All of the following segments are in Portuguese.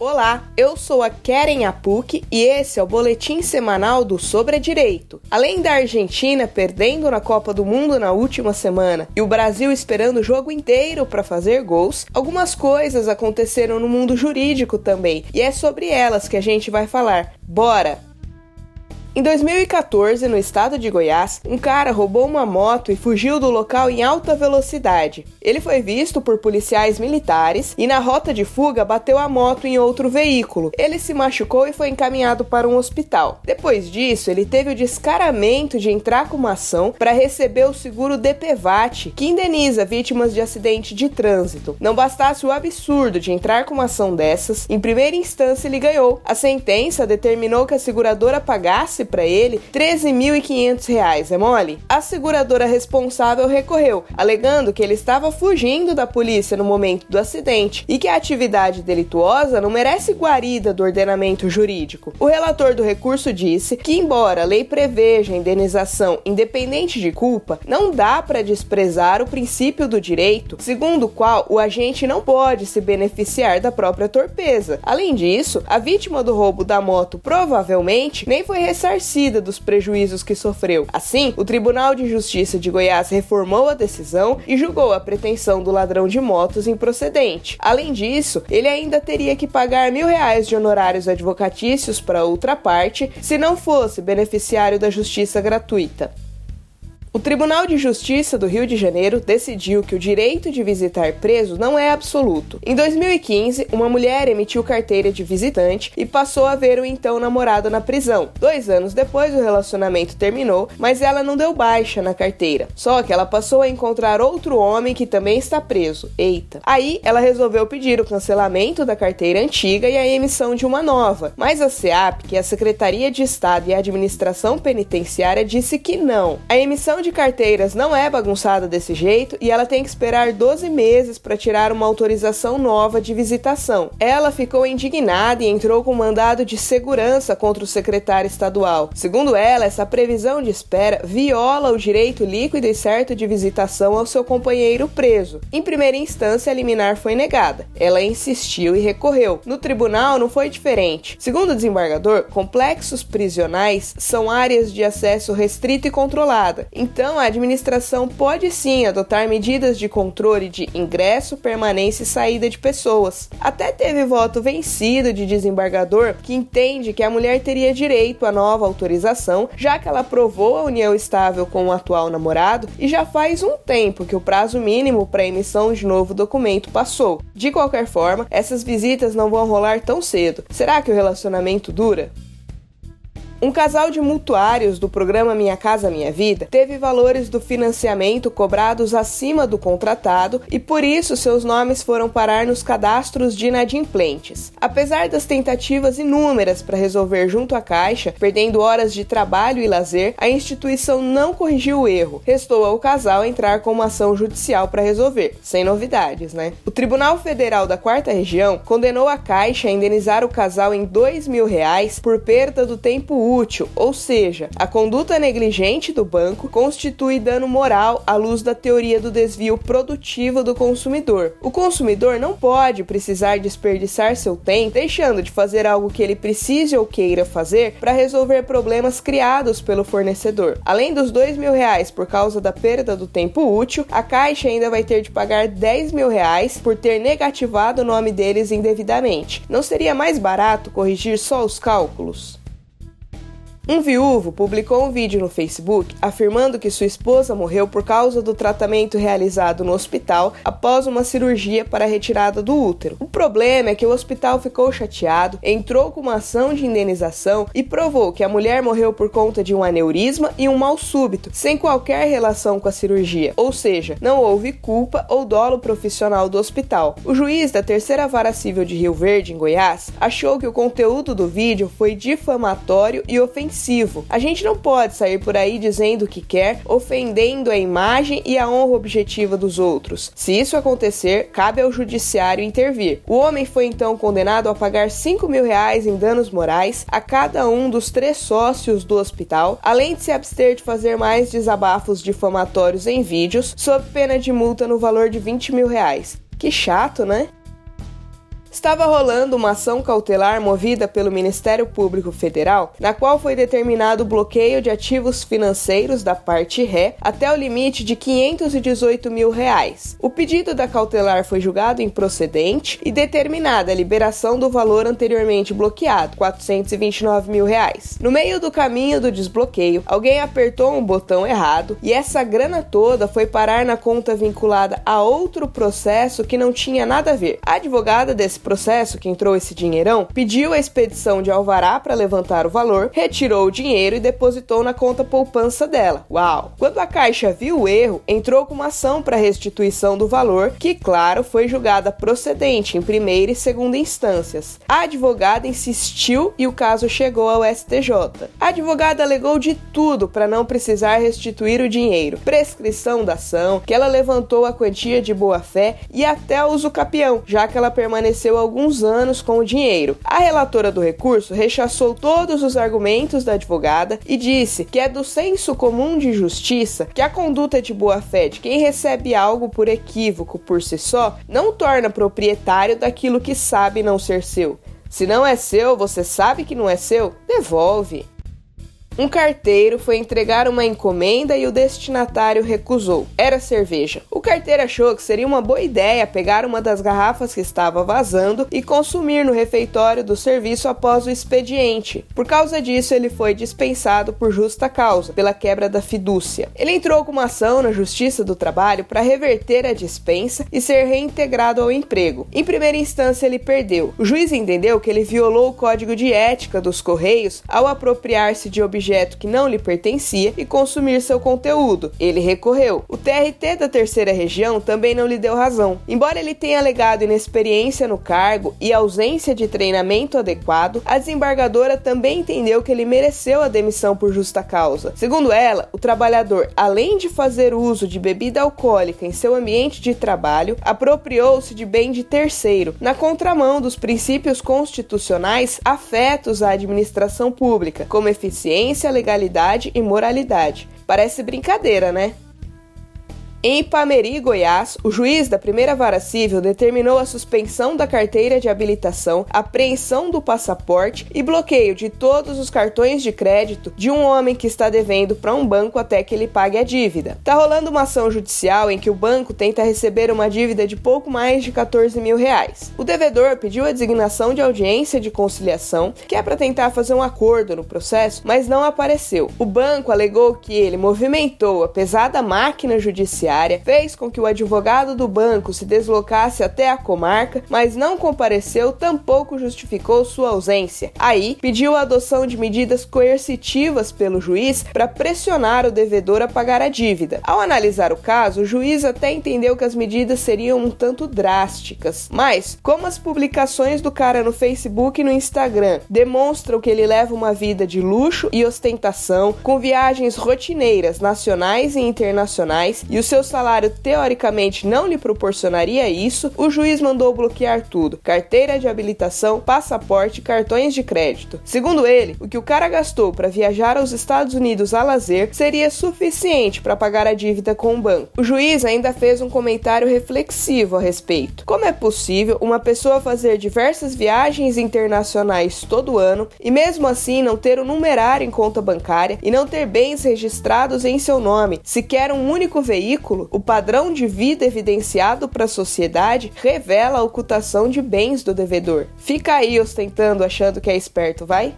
Olá, eu sou a Keren Apuc e esse é o boletim semanal do Sobre Direito. Além da Argentina perdendo na Copa do Mundo na última semana e o Brasil esperando o jogo inteiro para fazer gols, algumas coisas aconteceram no mundo jurídico também e é sobre elas que a gente vai falar. Bora! Em 2014, no estado de Goiás, um cara roubou uma moto e fugiu do local em alta velocidade. Ele foi visto por policiais militares e, na rota de fuga, bateu a moto em outro veículo. Ele se machucou e foi encaminhado para um hospital. Depois disso, ele teve o descaramento de entrar com uma ação para receber o seguro DPVAT, que indeniza vítimas de acidente de trânsito. Não bastasse o absurdo de entrar com uma ação dessas, em primeira instância ele ganhou. A sentença determinou que a seguradora pagasse para ele 13.500 reais, é mole? A seguradora responsável recorreu, alegando que ele estava fugindo da polícia no momento do acidente e que a atividade delituosa não merece guarida do ordenamento jurídico. O relator do recurso disse que, embora a lei preveja indenização independente de culpa, não dá para desprezar o princípio do direito, segundo o qual o agente não pode se beneficiar da própria torpeza. Além disso, a vítima do roubo da moto provavelmente nem foi ressarcida ressarcida dos prejuízos que sofreu. Assim, o Tribunal de Justiça de Goiás reformou a decisão e julgou a pretensão do ladrão de motos improcedente. Além disso, ele ainda teria que pagar mil reais de honorários advocatícios para outra parte se não fosse beneficiário da justiça gratuita. O Tribunal de Justiça do Rio de Janeiro decidiu que o direito de visitar preso não é absoluto. Em 2015, uma mulher emitiu carteira de visitante e passou a ver o então namorado na prisão. Dois anos depois, o relacionamento terminou, mas ela não deu baixa na carteira. Só que ela passou a encontrar outro homem que também está preso. Eita. Aí, ela resolveu pedir o cancelamento da carteira antiga e a emissão de uma nova. Mas a SEAP, que é a Secretaria de Estado e Administração Penitenciária, disse que não. A emissão de carteiras não é bagunçada desse jeito e ela tem que esperar 12 meses para tirar uma autorização nova de visitação. Ela ficou indignada e entrou com mandado de segurança contra o secretário estadual. Segundo ela, essa previsão de espera viola o direito líquido e certo de visitação ao seu companheiro preso. Em primeira instância, a liminar foi negada. Ela insistiu e recorreu. No tribunal não foi diferente. Segundo o desembargador, complexos prisionais são áreas de acesso restrito e controlada. Então, a administração pode sim adotar medidas de controle de ingresso, permanência e saída de pessoas. Até teve voto vencido de desembargador que entende que a mulher teria direito à nova autorização, já que ela provou a união estável com o atual namorado e já faz um tempo que o prazo mínimo para emissão de novo documento passou. De qualquer forma, essas visitas não vão rolar tão cedo. Será que o relacionamento dura? Um casal de mutuários do programa Minha Casa Minha Vida teve valores do financiamento cobrados acima do contratado e por isso seus nomes foram parar nos cadastros de inadimplentes. Apesar das tentativas inúmeras para resolver junto à Caixa, perdendo horas de trabalho e lazer, a instituição não corrigiu o erro. Restou ao casal entrar com uma ação judicial para resolver, sem novidades, né? O Tribunal Federal da Quarta Região condenou a Caixa a indenizar o casal em dois mil reais por perda do tempo útil, ou seja, a conduta negligente do banco constitui dano moral à luz da teoria do desvio produtivo do consumidor. O consumidor não pode precisar desperdiçar seu tempo deixando de fazer algo que ele precise ou queira fazer para resolver problemas criados pelo fornecedor. Além dos dois mil reais por causa da perda do tempo útil, a Caixa ainda vai ter de pagar 10 mil reais por ter negativado o nome deles indevidamente. Não seria mais barato corrigir só os cálculos? Um viúvo publicou um vídeo no Facebook afirmando que sua esposa morreu por causa do tratamento realizado no hospital após uma cirurgia para a retirada do útero. O problema é que o hospital ficou chateado, entrou com uma ação de indenização e provou que a mulher morreu por conta de um aneurisma e um mal súbito, sem qualquer relação com a cirurgia. Ou seja, não houve culpa ou dolo profissional do hospital. O juiz da terceira vara civil de Rio Verde, em Goiás, achou que o conteúdo do vídeo foi difamatório e ofensivo A gente não pode sair por aí dizendo o que quer, ofendendo a imagem e a honra objetiva dos outros. Se isso acontecer, cabe ao judiciário intervir. O homem foi então condenado a pagar 5 mil reais em danos morais a cada um dos três sócios do hospital, além de se abster de fazer mais desabafos difamatórios em vídeos, sob pena de multa no valor de 20 mil reais. Que chato, né? Estava rolando uma ação cautelar movida pelo Ministério Público Federal, na qual foi determinado o bloqueio de ativos financeiros da parte ré até o limite de 518 mil reais. O pedido da cautelar foi julgado improcedente e determinada a liberação do valor anteriormente bloqueado, 429 mil reais. No meio do caminho do desbloqueio, alguém apertou um botão errado e essa grana toda foi parar na conta vinculada a outro processo que não tinha nada a ver. A advogada desse Nesse processo, quem entrou esse dinheirão pediu a expedição de alvará para levantar o valor, retirou o dinheiro e depositou na conta poupança dela. Uau! Quando a Caixa viu o erro, entrou com uma ação para restituição do valor, que, claro, foi julgada procedente em primeira e segunda instâncias. A advogada insistiu e o caso chegou ao STJ. A advogada alegou de tudo para não precisar restituir o dinheiro: prescrição da ação, que ela levantou a quantia de boa-fé e até uso capião, já que ela permaneceu permaneceu alguns anos com o dinheiro. A relatora do recurso rechaçou todos os argumentos da advogada e disse que é do senso comum de justiça que a conduta de boa-fé de quem recebe algo por equívoco por si só não torna proprietário daquilo que sabe não ser seu. Se não é seu, você sabe que não é seu, devolve. Um carteiro foi entregar uma encomenda e o destinatário recusou. Era cerveja. O carteiro achou que seria uma boa ideia pegar uma das garrafas que estava vazando e consumir no refeitório do serviço após o expediente. Por causa disso, ele foi dispensado por justa causa, pela quebra da fidúcia. Ele entrou com uma ação na Justiça do Trabalho para reverter a dispensa e ser reintegrado ao emprego. Em primeira instância, ele perdeu. O juiz entendeu que ele violou o código de ética dos Correios ao apropriar-se de objetos objeto que não lhe pertencia e consumir seu conteúdo. Ele recorreu. O TRT da terceira região também não lhe deu razão. Embora ele tenha alegado inexperiência no cargo e ausência de treinamento adequado, a desembargadora também entendeu que ele mereceu a demissão por justa causa. Segundo ela, o trabalhador, além de fazer uso de bebida alcoólica em seu ambiente de trabalho, apropriou-se de bem de terceiro, na contramão dos princípios constitucionais afetos à administração pública, como eficiência legalidade e moralidade. Parece brincadeira, né? Em Ipameri, Goiás, o juiz da primeira vara civil determinou a suspensão da carteira de habilitação, apreensão do passaporte e bloqueio de todos os cartões de crédito de um homem que está devendo para um banco até que ele pague a dívida. Tá rolando uma ação judicial em que o banco tenta receber uma dívida de pouco mais de 14 mil reais. O devedor pediu a designação de audiência de conciliação, que é para tentar fazer um acordo no processo, mas não apareceu. O banco alegou que ele movimentou a pesada máquina judicial judiciária fez com que o advogado do banco se deslocasse até a comarca, mas não compareceu, tampouco justificou sua ausência. Aí, pediu a adoção de medidas coercitivas pelo juiz para pressionar o devedor a pagar a dívida. Ao analisar o caso, o juiz até entendeu que as medidas seriam um tanto drásticas, mas como as publicações do cara no Facebook e no Instagram demonstram que ele leva uma vida de luxo e ostentação, com viagens rotineiras nacionais e internacionais, e os seus seu salário teoricamente não lhe proporcionaria isso, o juiz mandou bloquear tudo: carteira de habilitação, passaporte, cartões de crédito. Segundo ele, o que o cara gastou para viajar aos Estados Unidos a lazer seria suficiente para pagar a dívida com o banco. O juiz ainda fez um comentário reflexivo a respeito. Como é possível uma pessoa fazer diversas viagens internacionais todo ano e mesmo assim não ter um numerário em conta bancária e não ter bens registrados em seu nome, sequer um único veículo? O padrão de vida evidenciado para a sociedade revela a ocultação de bens do devedor. Fica aí ostentando achando que é esperto, vai?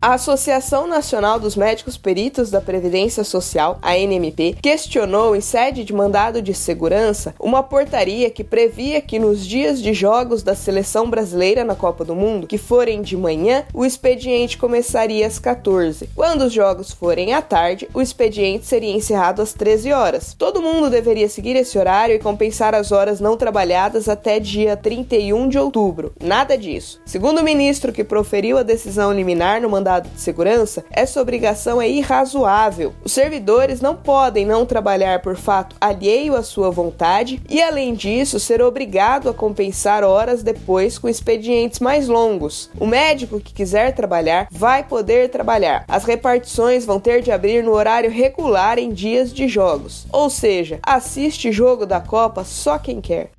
A Associação Nacional dos Médicos Peritos da Previdência Social, a NMP, questionou em sede de mandado de segurança uma portaria que previa que nos dias de jogos da seleção brasileira na Copa do Mundo, que forem de manhã, o expediente começaria às 14. Quando os jogos forem à tarde, o expediente seria encerrado às 13 horas. Todo mundo deveria seguir esse horário e compensar as horas não trabalhadas até dia 31 de outubro. Nada disso. Segundo o ministro que proferiu a decisão liminar no mandado de segurança, essa obrigação é irrazoável. Os servidores não podem não trabalhar por fato alheio à sua vontade e, além disso, ser obrigado a compensar horas depois com expedientes mais longos. O médico que quiser trabalhar vai poder trabalhar. As repartições vão ter de abrir no horário regular em dias de jogos. Ou seja, assiste jogo da Copa só quem quer.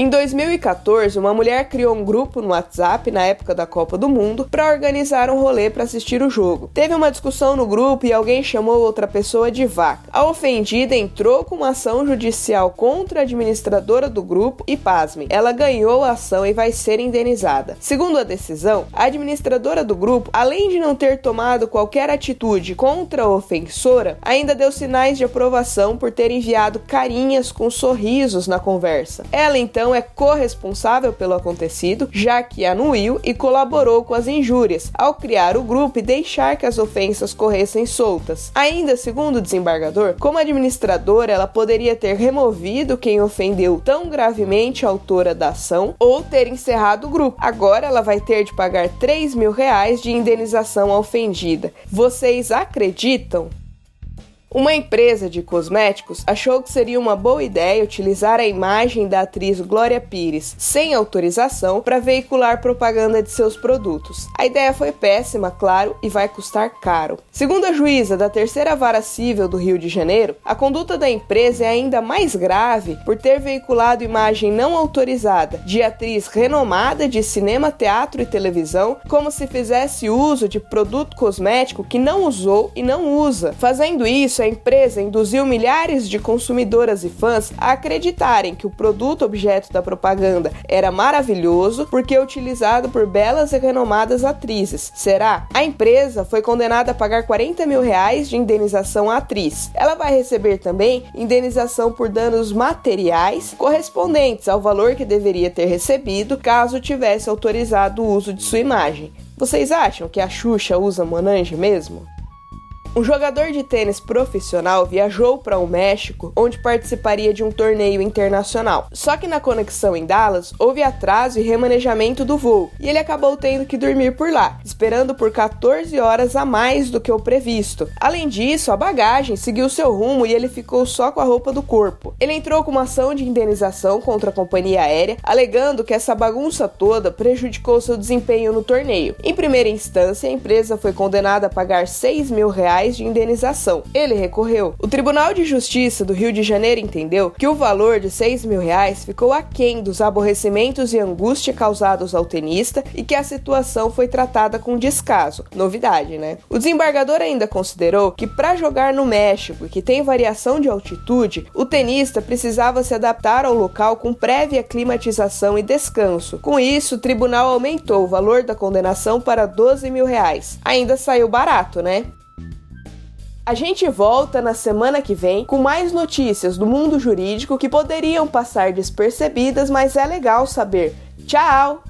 Em 2014, uma mulher criou um grupo no WhatsApp na época da Copa do Mundo para organizar um rolê para assistir o jogo. Teve uma discussão no grupo e alguém chamou outra pessoa de vaca. A ofendida entrou com uma ação judicial contra a administradora do grupo e, pasmem, ela ganhou a ação e vai ser indenizada. Segundo a decisão, a administradora do grupo, além de não ter tomado qualquer atitude contra a ofensora, ainda deu sinais de aprovação por ter enviado carinhas com sorrisos na conversa. Ela então é corresponsável pelo acontecido, já que anuiu e colaborou com as injúrias, ao criar o grupo e deixar que as ofensas corressem soltas. Ainda segundo o desembargador, como administradora, ela poderia ter removido quem ofendeu tão gravemente a autora da ação ou ter encerrado o grupo. Agora ela vai ter de pagar 3 mil reais de indenização à ofendida. Vocês acreditam? Uma empresa de cosméticos achou que seria uma boa ideia utilizar a imagem da atriz Glória Pires sem autorização para veicular propaganda de seus produtos. A ideia foi péssima, claro, e vai custar caro. Segundo a juíza da terceira vara civil do Rio de Janeiro, a conduta da empresa é ainda mais grave por ter veiculado imagem não autorizada de atriz renomada de cinema, teatro e televisão, como se fizesse uso de produto cosmético que não usou e não usa. Fazendo isso, a empresa induziu milhares de consumidoras e fãs a acreditarem que o produto objeto da propaganda era maravilhoso porque é utilizado por belas e renomadas atrizes. Será? A empresa foi condenada a pagar 40 mil reais de indenização à atriz. Ela vai receber também indenização por danos materiais correspondentes ao valor que deveria ter recebido caso tivesse autorizado o uso de sua imagem. Vocês acham que a Xuxa usa Monange mesmo? Um jogador de tênis profissional viajou para o México, onde participaria de um torneio internacional. Só que na conexão em Dallas houve atraso e remanejamento do voo, e ele acabou tendo que dormir por lá, esperando por 14 horas a mais do que o previsto. Além disso, a bagagem seguiu seu rumo e ele ficou só com a roupa do corpo. Ele entrou com uma ação de indenização contra a companhia aérea, alegando que essa bagunça toda prejudicou seu desempenho no torneio. Em primeira instância, a empresa foi condenada a pagar 6 mil reais reais de indenização. Ele recorreu. O Tribunal de Justiça do Rio de Janeiro entendeu que o valor de 6 mil reais ficou aquém dos aborrecimentos e angústia causados ao tenista e que a situação foi tratada com descaso. Novidade, né? O desembargador ainda considerou que para jogar no México, que tem variação de altitude, o tenista precisava se adaptar ao local com prévia climatização e descanso. Com isso, o tribunal aumentou o valor da condenação para 12 mil reais. Ainda saiu barato, né? A gente volta na semana que vem com mais notícias do mundo jurídico que poderiam passar despercebidas, mas é legal saber. Tchau!